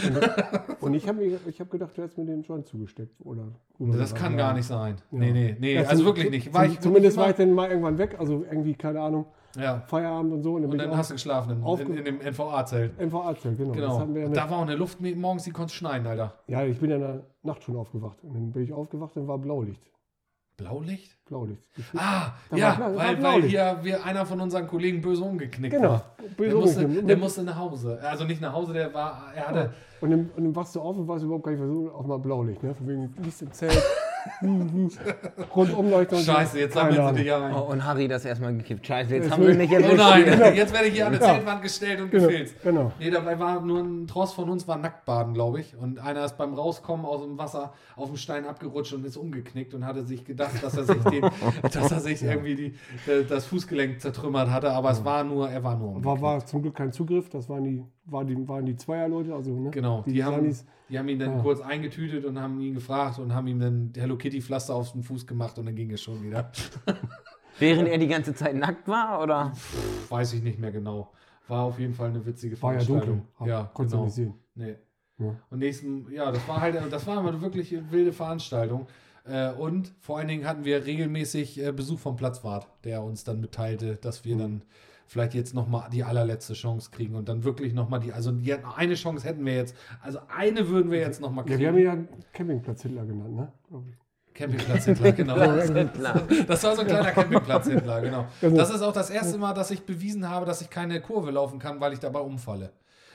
C: Und ich habe ich hab gedacht, du hättest mir den Joint zugesteckt. Oder
B: Das kann gar nicht sein.
C: Ja.
B: Nee, nee, nee,
C: Ja,
B: also wirklich nicht. War ich
C: Zumindest war ich dann mal irgendwann weg. Also irgendwie, keine Ahnung,
B: Ja.
C: Feierabend und so. Und dann
B: Und dann hast du geschlafen in, in, in dem NVA-Zelt.
C: MVA-Zelt, genau.
B: Genau.
C: ja,
B: da war auch eine Luft morgens, die konnte schneien, Alter.
C: ja, ich bin ja in der Nacht schon aufgewacht. Und dann bin ich aufgewacht und war Blaulicht.
B: Blaulicht?
C: Blaulicht.
B: Ah,
C: Da
B: ja,
C: war da war
B: weil, weil hier wir, einer von unseren Kollegen böse umgeknickt
C: Genau.
B: war.
C: Böse
B: Der musste, der musste nach Hause. Also nicht nach Hause, der war, er hatte,
C: Und dann, und dann wachst du auf und weißt überhaupt gar nicht, was auf mal Blaulicht. Ne? Von wegen Licht im Zelt. Rundumleuchtung. und so.
B: scheiße, jetzt sie
C: Ahnung.
B: dich ein.
A: Oh, und Harry das erstmal gekippt. Scheiße, jetzt
C: Das
A: haben wir mich
B: Oh
A: erwischt.
B: nein, jetzt werde ich hier an eine
C: Ja.
B: Zeltwand gestellt und
C: Genau,
B: gefilzt.
C: genau.
B: Nee, dabei war nur ein Tross von uns war Nacktbaden, glaube ich. Und einer ist beim Rauskommen aus dem Wasser auf dem Stein abgerutscht und ist umgeknickt und hatte sich gedacht, dass er sich, den, dass er sich irgendwie die, äh, das Fußgelenk zertrümmert hatte. Aber es war nur, er war nur umgeknickt.
C: War, war zum Glück kein Zugriff, das waren die, war die, waren die Zweierleute, also ne?
B: Genau,
C: die,
B: die haben,
C: Sanis.
B: die haben ihn dann
C: Ja.
B: kurz eingetütet und haben ihn gefragt und haben ihm dann Hello Kitty Pflaster auf den Fuß gemacht und dann ging es schon wieder.
A: Während er die ganze Zeit nackt war, oder?
B: Weiß ich nicht mehr genau. War auf jeden Fall eine witzige
C: War ja
B: Veranstaltung.
C: dunkel,
B: Ja,
C: konntest
B: genau.
C: nicht sehen.
B: Nee.
C: Ja.
B: Und nächsten, ja, das war halt, das war eine wirklich wilde Veranstaltung. Äh, und vor allen Dingen hatten wir regelmäßig äh, Besuch vom Platzwart, der uns dann mitteilte, dass
C: Mhm.
B: wir dann vielleicht jetzt nochmal die allerletzte Chance kriegen und dann wirklich nochmal die, also die, eine Chance hätten wir jetzt, also eine würden wir jetzt nochmal
C: Ja,
B: kriegen.
C: wir haben ja Campingplatz Hitler genannt, ne?
B: Campingplatzhändler, genau. Das war so ein kleiner Campingplatzhändler, genau.
C: Genau.
B: Das ist auch das erste Mal, dass ich bewiesen habe, dass ich keine Kurve laufen kann, weil ich dabei umfalle.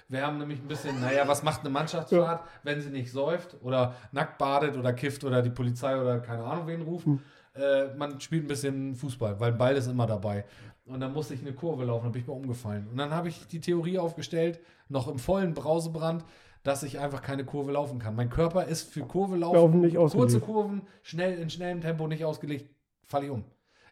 B: Wir haben nämlich ein bisschen, naja, was macht eine Mannschaftsfahrt, wenn sie nicht säuft oder nackt badet oder kifft oder die Polizei oder keine Ahnung wen ruft? Äh, man spielt ein bisschen Fußball, weil ein Ball ist immer dabei. Und dann musste ich eine Kurve laufen, da bin ich mal umgefallen. Und dann habe ich die Theorie aufgestellt, noch im vollen Brausebrand, dass ich einfach keine Kurve laufen kann. Mein Körper ist für Kurve laufen,
C: Laufen nicht
B: kurze. Kurven, schnell in schnellem Tempo nicht ausgelegt, falle ich um.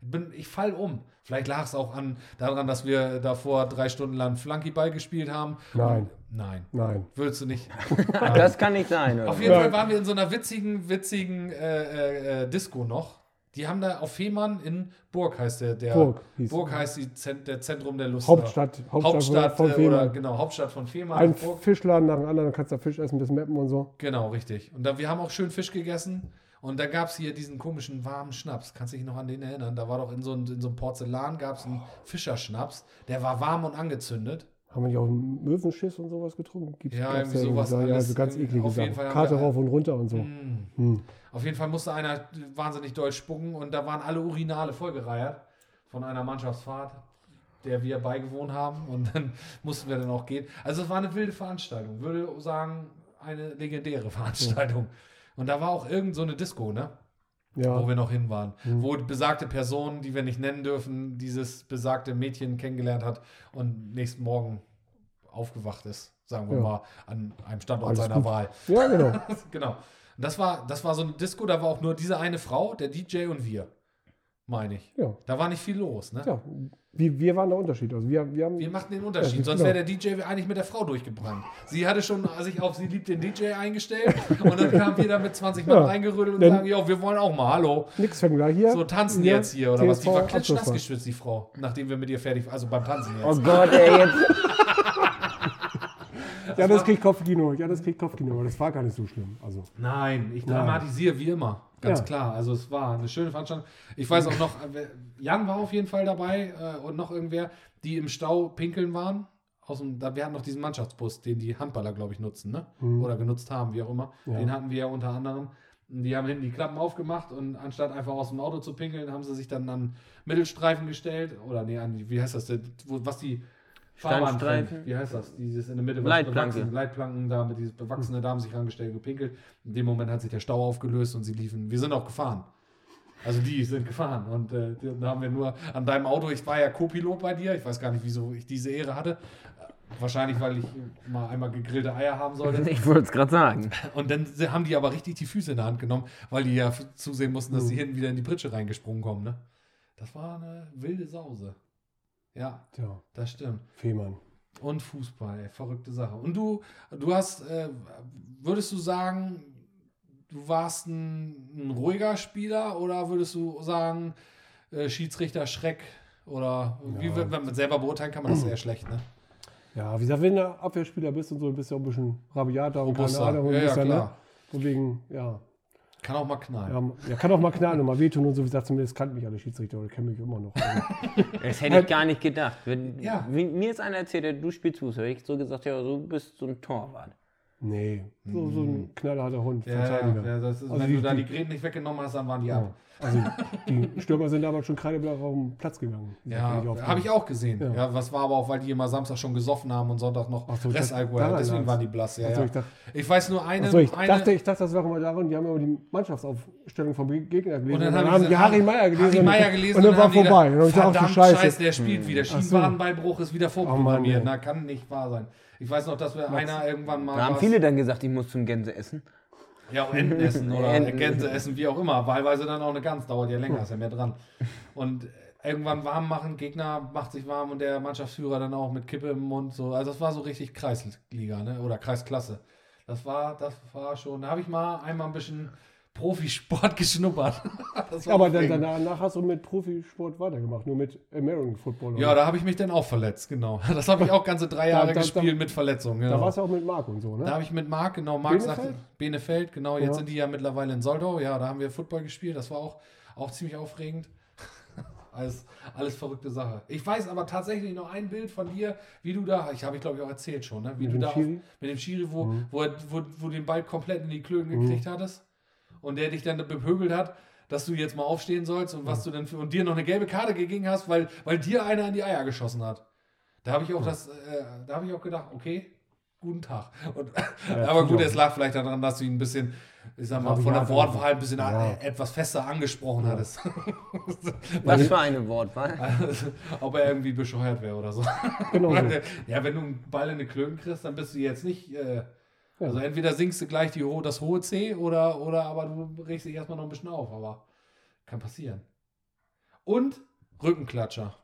B: Ich, bin, ich fall um. Vielleicht lag es auch an, daran, dass wir davor drei Stunden lang Flunkyball gespielt haben.
C: Nein.
B: Und, nein.
C: Nein.
B: Würdest du nicht.
A: Das kann nicht sein, oder?
B: Auf jeden
C: Ja.
B: Fall waren wir in so einer witzigen, witzigen äh, äh, äh, Disco noch. Die haben da auf Fehmarn in Burg heißt der. der
C: Burg
B: Burg heißt die Zent, der Zentrum der Lust.
C: Hauptstadt, Hauptstadt,
B: Hauptstadt
C: von
B: äh, oder
C: Fehmarn.
B: genau, Hauptstadt von Fehmarn.
C: Ein
B: Burg.
C: Fischladen nach dem anderen, dann kannst du da Fisch essen bis Meppen und so.
B: Genau, richtig. Und da, wir haben auch schön Fisch gegessen. Und da gab es hier diesen komischen warmen Schnaps. Kannst du dich noch an den erinnern? Da war doch in so, einem- in so einem Porzellan gab es einen Fischerschnaps. Der war warm und angezündet.
C: Haben wir nicht auch Möwenschiss und sowas getrunken? Gibt's,
B: Ja, irgendwie sowas
C: Ja,
B: alles.
C: also ganz eklige
B: Auf jeden
C: Sachen.
B: Fall
C: Karte rauf und runter und so.
B: Mm.
C: Hm.
B: Auf jeden Fall musste einer wahnsinnig doll spucken und da waren alle Urinale vollgereiert von einer Mannschaftsfahrt, der wir beigewohnt haben und dann mussten wir dann auch gehen. Also es war eine wilde Veranstaltung, würde sagen eine legendäre Veranstaltung. Und da war auch irgend so eine Disco, ne?
C: Ja,
B: Wo wir noch hin waren. Wo die besagte Person, die wir nicht nennen dürfen, dieses besagte Mädchen kennengelernt hat und nächsten Morgen aufgewacht ist, sagen wir
C: Ja.
B: mal, an einem Standort
C: Alles
B: seiner
C: gut.
B: Wahl.
C: ja genau.
B: genau. Und das war, das war so eine Disco, da war auch nur diese eine Frau, der DJ und wir. Meine ich.
C: Ja.
B: Da war nicht viel los, ne?
C: Ja, wir, wir waren der Unterschied. Also wir, wir haben,
B: Wir machten den Unterschied,
C: Ja,
B: sonst
C: genau.
B: wäre der DJ eigentlich mit der Frau durchgebrannt. Sie hatte schon sich auf Sie liebt den DJ eingestellt und dann kam wieder mit 20 Mann
C: Ja.
B: reingerüttelt und
C: Dann-
B: sagen, ja, wir wollen auch mal, hallo.
C: nix fängt da hier.
B: So tanzen
C: hier,
B: jetzt hier oder was? Die
C: TSV
B: war klitschnass geschwitzt, die Frau, nachdem wir mit ihr fertig also beim Tanzen
A: Oh
B: jetzt.
A: Gott, ey, jetzt.
C: Ja, das kriegt Kopfkino. Ja, das kriegt Kopfkino. Aber das war gar nicht so schlimm. Also,
B: Nein, ich dramatisiere wie immer. Ganz
C: Ja.
B: klar. Also es war eine schöne Veranstaltung. Ich weiß auch noch, äh, Jan war auf jeden Fall dabei äh, und noch irgendwer, die im Stau pinkeln waren. Aus dem, da, wir hatten noch diesen Mannschaftsbus, den die Handballer, glaube ich, nutzen, ne? Oder genutzt haben, wie auch immer.
C: Ja.
B: Den hatten wir ja unter anderem. Die haben hinten die Klappen aufgemacht und anstatt einfach aus dem Auto zu pinkeln, haben sie sich dann an Mittelstreifen gestellt. Oder nee, an die, wie heißt das denn? Was die Trennt. Wie heißt das? Dieses in der Mitte was
A: Leitplanke.
B: bewachsen- Leitplanken da mit dieses bewachsene, da haben sich rangestellt und gepinkelt. In dem Moment hat sich der Stau aufgelöst und sie liefen. Wir sind auch gefahren. Also die sind gefahren und äh, da haben wir nur an deinem Auto, ich war ja Co-Pilot bei dir, ich weiß gar nicht, wieso ich diese Ehre hatte. Äh, Wahrscheinlich, weil ich mal einmal gegrillte Eier haben sollte.
A: Ich wollte es gerade sagen.
B: Und dann haben die aber richtig die Füße in der Hand genommen, weil die ja zusehen mussten, dass sie hinten wieder in die Pritsche reingesprungen kommen. Ne? Das war eine wilde Sause. Ja,
C: tja,
B: das stimmt.
C: Fehmarn.
B: Und Fußball, ey, verrückte Sache. Und du, du hast, äh, würdest du sagen, du warst ein, ein ruhiger Spieler oder würdest du sagen, äh, Schiedsrichter Schreck? Oder wie,
C: Ja.
B: wenn man selber beurteilen kann man das sehr schlecht, ne?
C: Ja, wie gesagt, wenn du Abwehrspieler bist und so, bist du auch ein bisschen rabiater und keine
B: Robuster.
C: Ahnung. und
B: Ja, ja,
C: dann,
B: klar.
C: ne? Deswegen, ja.
B: Kann auch mal knallen.
C: ja. Ja, kann auch mal knallen und mal wehtun und so. Wie gesagt, zumindest kannten mich alle Schiedsrichter oder kennen mich immer noch.
A: Das hätte ich gar nicht gedacht. Wenn,
B: Ja.
A: wenn mir jetzt einer erzählt, hat, du spielst Fußball, hätte ich so gesagt, ja, du bist so ein Torwart.
C: Nee, so, so ein knallharter Hund.
B: Ja,
C: Verteidiger.
B: ja, das ist,
C: Also
B: wenn
C: die-
B: du da
C: die-
B: Gräten nicht weggenommen hast, dann waren die
C: Ja.
B: ab.
C: Also die Stürmer sind damals schon kreideblau auf den Platz gegangen. Die
B: Ja, habe ich auch gesehen. Ja.
C: Ja.
B: was war aber auch, weil die immer Samstag schon gesoffen haben und Sonntag noch
C: Ach so,
B: Restalkohol. Deswegen
C: daran
B: waren die blass. Ja,
C: so, ich dachte-
B: Ich weiß nur eine.
C: Achso, ich,
B: eine
C: dachte, ich dachte, das wäre immer daran, die haben immer die Mannschaftsaufstellung vom Gegner gelesen.
B: und dann,
C: haben
B: haben
C: die Harry Meyer gelesen.
B: Harry
C: und-
B: Meyer gelesen
C: Und dann war
B: da-
C: vorbei. Und dann ach
B: Verdammt
C: Scheiße.
B: Der spielt wieder.
C: Ach so.
B: Schienenwadenbeinbruch ist wieder vorprogrammiert. Na, kann nicht wahr sein. Ich weiß noch, dass wir einer irgendwann mal.
A: Da haben viele dann gesagt, ich muss zum Gänse essen.
B: Ja, und Enten essen oder
A: Enten.
B: Gänse essen, wie auch immer. Wahlweise dann auch eine Gans, dauert ja länger, ist ja mehr dran. Und irgendwann warm machen, Gegner macht sich warm und der Mannschaftsführer dann auch mit Kippe im Mund. So. Also das war so richtig Kreisliga, ne? Oder Kreisklasse. Das war, das war schon, da habe ich mal einmal ein bisschen Profisport geschnuppert.
C: Aber dann, danach hast du mit Profisport weitergemacht, nur mit American Football.
B: Ja, da habe ich mich dann auch verletzt, genau. Das habe ich auch ganze drei Jahre
C: da- da-
B: gespielt mit Verletzungen.
C: da
B: Genau.
C: warst du auch mit Marc und so, ne?
B: Da habe ich mit Marc, genau, Marc
C: Benefeld?
B: sagte, Benefeld, genau, jetzt
C: Ja.
B: sind die ja mittlerweile in Soldau, ja, da haben wir Football gespielt, das war auch, auch ziemlich aufregend. alles, alles verrückte Sache. Ich weiß aber tatsächlich noch ein Bild von dir, wie du da, ich habe ich glaube ich auch erzählt schon, ne? wie
C: Mit
B: du da auf,
C: Schiri? Mhm.
B: mit dem Schiri, wo, wo, er- wo, wo du den Ball komplett in die Klöten gekriegt hattest und der dich dann bepöbelt hat, dass du jetzt mal aufstehen sollst und was du denn für, und dir noch eine gelbe Karte gegeben hast, weil, weil dir einer in die Eier geschossen hat. Da habe ich auch das, äh, da habe ich auch gedacht, okay, guten Tag. Und, aber gut, es lag vielleicht daran, dass du ihn ein bisschen, ich sag mal, von der Wortwahl ein bisschen
C: Ja.
B: äh, etwas fester angesprochen hattest.
A: Was für eine Wortwahl.
B: Also, Ob er irgendwie bescheuert wäre oder so.
C: Genau.
B: Ja, wenn du einen Ball in die Klöten kriegst, dann bist du jetzt nicht. Äh, also entweder singst du gleich die, das hohe C oder, oder aber du regst dich erstmal noch ein bisschen auf, aber kann passieren. Und Rückenklatscher.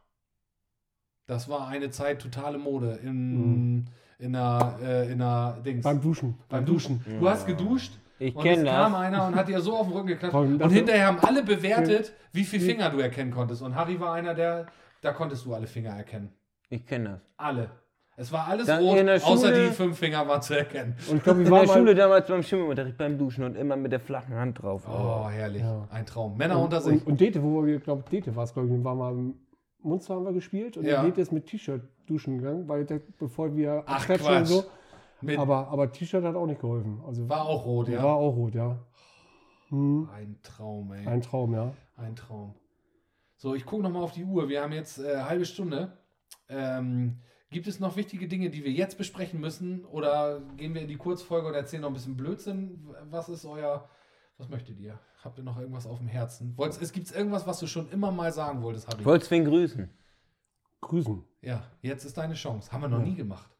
B: Das war eine Zeit totale Mode in, in einer, äh, in einer Dings.
C: Beim Duschen.
B: Beim Duschen. Du hast geduscht
A: Ich
B: und es kam
A: das.
B: einer und hat dir so auf den Rücken geklatscht. Und
C: das-
B: hinterher haben alle bewertet, wie viele Finger du erkennen konntest. Und Harry war einer, der, da konntest du alle Finger erkennen.
A: Ich kenne das.
B: Alle. Es war alles
A: Dann
B: rot,
A: in
B: außer die fünf Finger waren zu erkennen.
C: Und ich glaube, wir
A: In
C: waren
A: der Schule damals beim Schwimmunterricht beim Duschen und immer mit der flachen Hand drauf.
B: Oh, herrlich.
C: Ja.
B: Ein Traum. Männer
C: und,
B: unter sich.
C: und, und Dete, wo wir, glaube Dete war es, glaube ich, wir waren mal im Munster haben wir gespielt und
B: Ja.
C: Dete ist mit T-Shirt duschen gegangen, weil der, bevor wir
B: Ach, Quatsch.
C: und so.
B: Mit,
C: Aber, aber T-Shirt hat auch nicht geholfen. Also
B: war auch rot, ja.
C: war auch rot, ja. Hm,
B: Ein Traum, ey.
C: ein Traum, ja.
B: Ein Traum. So, ich gucke nochmal auf die Uhr. Wir haben jetzt äh, halbe Stunde. Ähm, gibt es noch wichtige Dinge, die wir jetzt besprechen müssen? Oder gehen wir in die Kurzfolge und erzählen noch ein bisschen Blödsinn? Was ist euer. Was möchtet ihr? Habt ihr noch irgendwas auf dem Herzen? Wollt's, es gibt irgendwas, was du schon immer mal sagen wolltest, Harry?
A: Ich wollte wen grüßen.
C: Grüßen.
B: Ja, jetzt ist deine Chance. Haben wir noch nie gemacht.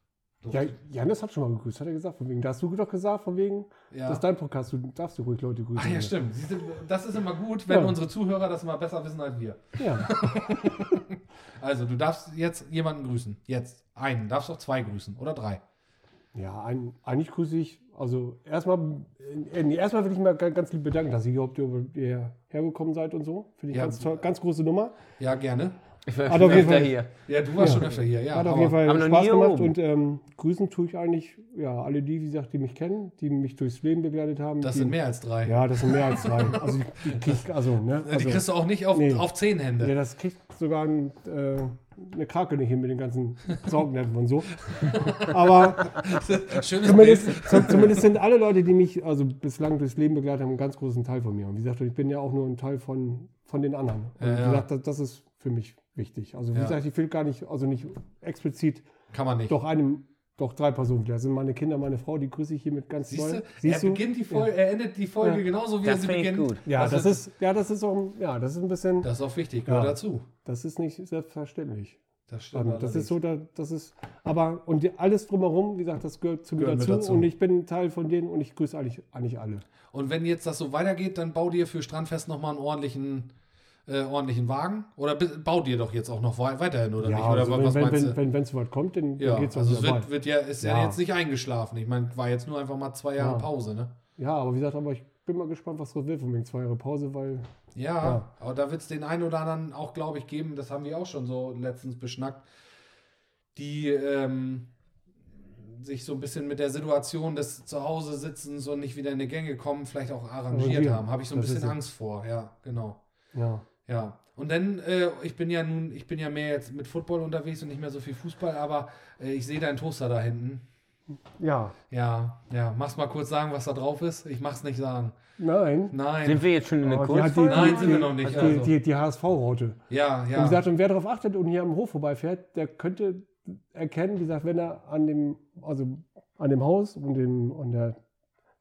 C: Ja, Janis hat schon mal gegrüßt, hat er gesagt. Von wegen, da hast du doch gesagt, von wegen,
B: Ja.
C: das ist dein Podcast, du darfst du ruhig Leute grüßen.
B: Ach ja, stimmt. Du, Das ist immer gut, wenn
C: Ja.
B: unsere Zuhörer das mal besser wissen als wir.
C: Ja,
B: Also, du darfst jetzt jemanden grüßen. Jetzt. Einen. Darfst auch zwei grüßen. Oder drei.
C: ja ein, eigentlich grüße ich, also erstmal, äh, nee, erstmal will ich mal ganz, ganz lieb bedanken, dass ihr überhaupt hier hergekommen seid und so. Finde ich
B: Ja.
C: ganz, toll, ganz große Nummer.
B: Ja, gerne.
A: Ich war
C: Hat
A: schon
C: auf jeden
A: öfter
C: Fall-
A: hier.
B: Ja, du warst
C: Ja.
B: schon öfter hier. Ja,
C: Hat auf jeden Fall
A: aber
C: Spaß gemacht
A: oben.
C: und ähm, grüßen tue ich eigentlich, ja, alle die, wie gesagt, die mich kennen, die mich durchs Leben begleitet haben.
B: Das
C: die,
B: sind mehr als drei.
C: Ja, das sind mehr als zwei. Also, die, die krieg, also, ne?
B: die
C: Also,
B: kriegst du auch nicht auf,
C: nee.
B: auf zehn Hände.
C: ja, das kriegt sogar ein, äh, eine Krake nicht hin mit den ganzen Sorgnetzen und so. Aber zumindest, zumindest sind alle Leute, die mich also bislang durchs Leben begleitet haben, einen ganz großen Teil von mir. Und wie gesagt, ich bin ja auch nur ein Teil von, von den anderen. Und
B: Ja,
C: wie
B: ja.
C: gesagt, das, das ist für mich wichtig. Also wie
B: Ja.
C: gesagt, ich will gar nicht, also nicht explizit
B: Kann man nicht.
C: doch einem, doch drei Personen. Das sind meine Kinder, meine Frau, die grüße ich hiermit ganz
B: Siehst du?
C: doll.
B: er beginnt die Folge, er endet die Folge
C: Ja.
B: genauso wie er
A: Das
B: sie
A: finde ich
B: beginnt.
A: gut.
C: Ja, das,
B: ist,
C: ja, das ist auch, ja, das ist ein bisschen,
B: das ist auch wichtig, gehört
C: Ja.
B: dazu.
C: das ist nicht selbstverständlich.
B: Das stimmt.
C: Also, das
B: allerdings.
C: ist so, da, das ist, aber und die, alles drumherum, wie gesagt, das gehört zu mir dazu,
B: dazu.
C: und ich bin Teil von denen und ich grüße eigentlich, eigentlich alle.
B: Und wenn jetzt das so weitergeht, dann bau dir für Strandfest nochmal einen ordentlichen, äh, ordentlichen Wagen. Oder bi- bau dir doch jetzt auch noch wei- weiterhin, oder
C: ja,
B: nicht? Oder
C: also
B: was
C: wenn,
B: meinst
C: wenn,
B: du?
C: wenn, es so weit kommt, dann,
B: ja,
C: dann geht es
B: also
C: auch
B: es wird, wird ja, ist ja.
C: Ja.
B: jetzt nicht eingeschlafen. Ich meine, war jetzt nur einfach mal zwei Jahre
C: Ja.
B: Pause, ne?
C: Ja, aber wie gesagt, aber ich bin mal gespannt, was draus wird von wegen zwei Jahre Pause, weil
B: Ja, aber da wird es den einen oder anderen auch, glaube ich, geben, das haben wir auch schon so letztens beschnackt, die ähm, sich so ein bisschen mit der Situation des Zuhause-Sitzens und nicht wieder in die Gänge kommen, vielleicht auch arrangiert haben. Habe ich so ein
C: Das
B: bisschen. Angst vor, ja, genau.
C: ja.
B: Ja. Und dann, äh, ich bin ja nun, ich bin ja mehr jetzt mit Football unterwegs und nicht mehr so viel Fußball, aber äh, ich sehe deinen Toaster da hinten.
C: Ja,
B: Ja, ja, mach's mal kurz sagen, was da drauf ist. Ich mach's nicht sagen.
C: nein.
B: Nein.
A: Sind wir jetzt schon in der
C: die,
A: Kurzfolge?
B: Nein,
C: die,
B: sind wir noch nicht,
C: Die,
B: also.
C: die, die HSV-Raute.
B: ja,
C: Und wie
B: ja.
C: gesagt, und wer darauf achtet und hier am Hof vorbeifährt, der könnte erkennen, wie gesagt, wenn er an dem, also an dem Haus und dem, an der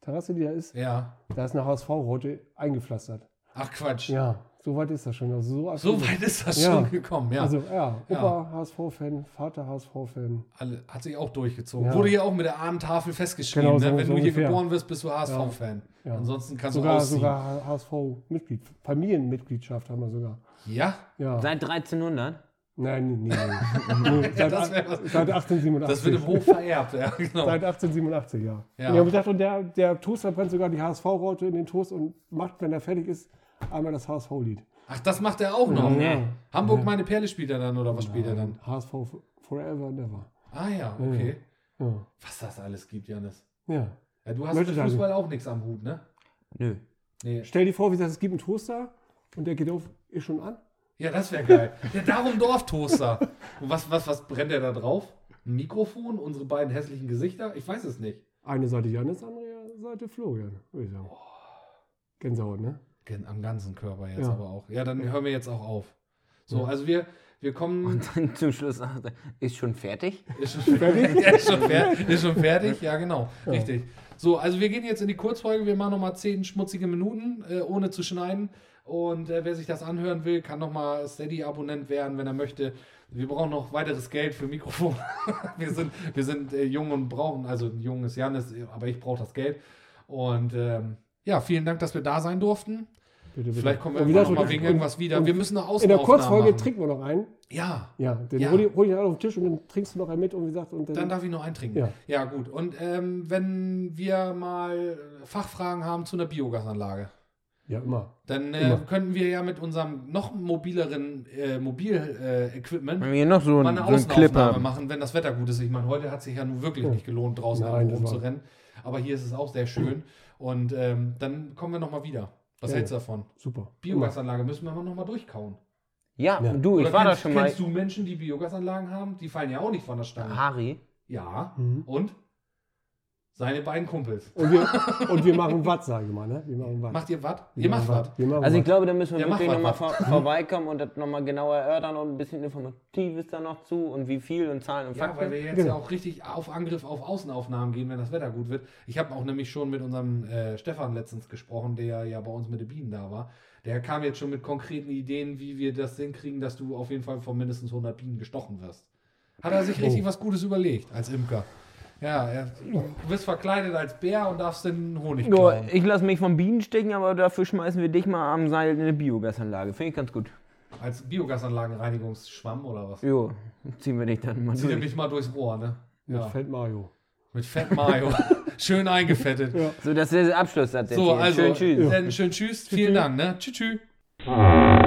C: Terrasse, die da ist,
B: Ja.
C: da ist eine HSV-Raute eingepflastert.
B: Ach Quatsch.
C: Ja, so weit ist das schon. Also so,
B: So weit ist das
C: Ja.
B: schon gekommen, ja.
C: Also ja,
B: Ja.
C: Opa HSV-Fan, Vater HSV-Fan.
B: Alle, hat sich auch durchgezogen.
C: Ja.
B: Wurde hier auch mit der Ahnentafel festgeschrieben.
C: Genau,
B: ne?
C: so-
B: Wenn
C: so
B: du hier
C: ungefähr.
B: geboren wirst, bist du HSV-Fan.
C: Ja.
B: Ansonsten kannst
C: Sogar,
B: du ausziehen.
C: sogar HSV-Mitglied, Familienmitgliedschaft haben wir sogar.
B: Ja,
C: Ja.
A: Seit 1300?
C: Nein, nee, nee. seit,
B: das wär was.
C: seit 1887.
B: das wird im Hof vererbt. Ja, genau.
C: Seit 1887, ja.
B: Ja.
C: Und ich habe gedacht, und der, der Toaster brennt sogar die HSV-Raute in den Toast und macht, wenn er fertig ist, einmal das HSV-Lied.
B: Ach, das macht er auch noch.
A: Nee.
B: Hamburg, meine Perle spielt er dann, oder was spielt er dann?
C: HSV Forever and Ever.
B: Ah ja, okay.
C: Ja.
B: Was das alles gibt, Janis.
C: ja.
B: Ja, du hast
C: Möchte
B: mit Fußball auch nichts am Hut, ne?
A: Nö.
B: Nee.
C: Stell dir vor, wie gesagt, es gibt einen Toaster und der geht auf, ist schon an.
B: Ja, das wäre geil. Der Darum Dorftoaster. Und was, was, was brennt der da drauf? Ein Mikrofon? Unsere beiden hässlichen Gesichter? Ich weiß es nicht.
C: Eine Seite Janis, andere Seite Florian, würde ich sagen. Gänsehaut, ne?
B: Am ganzen Körper jetzt
C: Ja.
B: aber auch. Ja, dann hören wir jetzt auch auf. So,
C: Ja.
B: also wir, wir kommen.
A: Und dann zum Schluss sagt er, ist schon fertig?
B: Ist schon fertig? ja, ist, schon fertig ist schon fertig, ja genau, richtig. So, also wir gehen jetzt in die Kurzfolge, wir machen nochmal 10 schmutzige Minuten, äh, ohne zu schneiden. Und äh, wer sich das anhören will, kann nochmal Steady-Abonnent werden, wenn er möchte. Wir brauchen noch weiteres Geld für Mikrofon. wir sind, wir sind äh, jung und brauchen, also jung ist Janis, aber ich brauche das Geld. Und ähm, ja, vielen Dank, dass wir da sein durften.
C: Bitte, bitte.
B: Vielleicht kommen wir
C: wieder
B: noch mal
C: so-
B: wegen
C: und-
B: irgendwas wieder. Wir müssen noch
C: In der Kurzfolge trinken wir noch einen.
B: Ja,
C: Ja, den
B: Ja.
C: hol ich, hol ich auf den Tisch und dann trinkst du noch einen mit und wie gesagt, und dann,
B: Dann darf ich noch eintrinken. Ja,
C: Ja.
B: gut. Und ähm, wenn wir mal Fachfragen haben zu einer Biogasanlage,
C: ja, immer.
B: dann äh,
C: Immer.
B: könnten wir ja mit unserem noch mobileren äh, Mobil-Equipment
A: Wenn wir hier noch so,
B: mal
A: einen-
B: eine
A: so einen Clip
B: Außenaufnahme
A: haben.
B: machen, wenn das Wetter gut ist. Ich meine, heute hat sich ja nun wirklich
C: Ja.
B: nicht gelohnt, draußen
C: Nein,
B: rumzurennen. Aber hier ist es auch sehr schön. Und ähm, dann kommen wir nochmal wieder. Was
C: Ja.
B: hältst du davon?
C: Super.
B: Biogasanlage müssen wir nochmal durchkauen.
A: Ja,
C: Ja.
A: du, ich
B: Oder
A: war da
B: kennst,
A: schon mal.
B: Kennst du Menschen, die Biogasanlagen haben? Die fallen ja auch nicht von der Stange.
A: Harry?
B: Ja.
C: Mhm.
B: Und? Seine beiden Kumpels.
C: Und, wir, und wir machen Watt, sage ich mal. Ne? Wir machen Watt.
B: Macht ihr was?
C: Wir
B: Ihr macht
C: machen
A: Also ich
C: Watt.
A: glaube, da müssen wir
B: Ja,
A: wirklich nochmal vor, vorbeikommen und das nochmal genauer erörtern und ein bisschen Informatives da noch zu und wie viel und Zahlen und
B: Ja,
A: Fakten.
B: weil wir jetzt
C: Genau.
B: ja auch richtig auf Angriff auf Außenaufnahmen gehen, wenn das Wetter gut wird. Ich habe auch nämlich schon mit unserem äh, Stefan letztens gesprochen, der ja bei uns mit den Bienen da war. Der kam jetzt schon mit konkreten Ideen, wie wir das hinkriegen, dass du auf jeden Fall von mindestens 100 Bienen gestochen wirst. Hat er sich richtig
C: Oh.
B: was Gutes überlegt als Imker. Ja, ja, du bist verkleidet als Bär und darfst den Honig
A: Ja,
B: klauen.
A: ich lasse mich von Bienen stechen, aber dafür schmeißen wir dich mal am Seil in eine Biogasanlage. Finde ich ganz gut.
B: Als Biogasanlagenreinigungsschwamm oder was?
A: Jo, ziehen wir dich dann mal
B: Zieh
A: durch.
B: mich mal durchs Ohr, ne?
C: Mit
B: Ja.
C: Fett Mayo.
B: Mit Fett Mayo. Schön eingefettet.
C: Ja.
A: So, das ist der Abschlusssatz jetzt
B: So,
A: hier.
B: also,
A: Schön tschüss.
B: dann schön tschüss. Vielen Dank, ne? Tschüss, tschüss.
C: Tschüss.